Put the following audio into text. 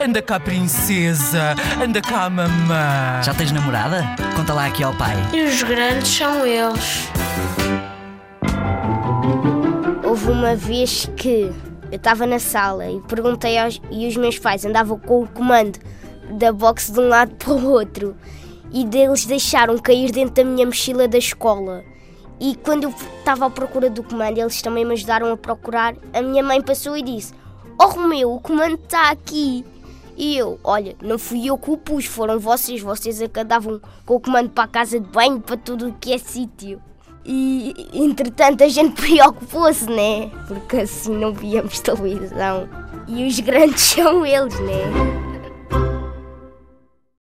Anda cá, princesa. Anda cá, mamã. Já tens namorada? Conta lá aqui ao pai. E os grandes são eles. Houve uma vez que eu estava na sala e perguntei aos, e os meus pais andavam com o comando da box de um lado para o outro e deles deixaram cair dentro da minha mochila da escola. E quando eu estava à procura do comando, eles também me ajudaram a procurar. A minha mãe passou e disse: Oh Romeu, o comando está aqui. E eu, olha, não fui eu que o pus, foram vocês. Vocês acabavam com o comando para a casa de banho, para tudo o que é sítio. E entretanto a gente preocupou-se, né? Porque assim não víamos televisão. E os grandes são eles, né?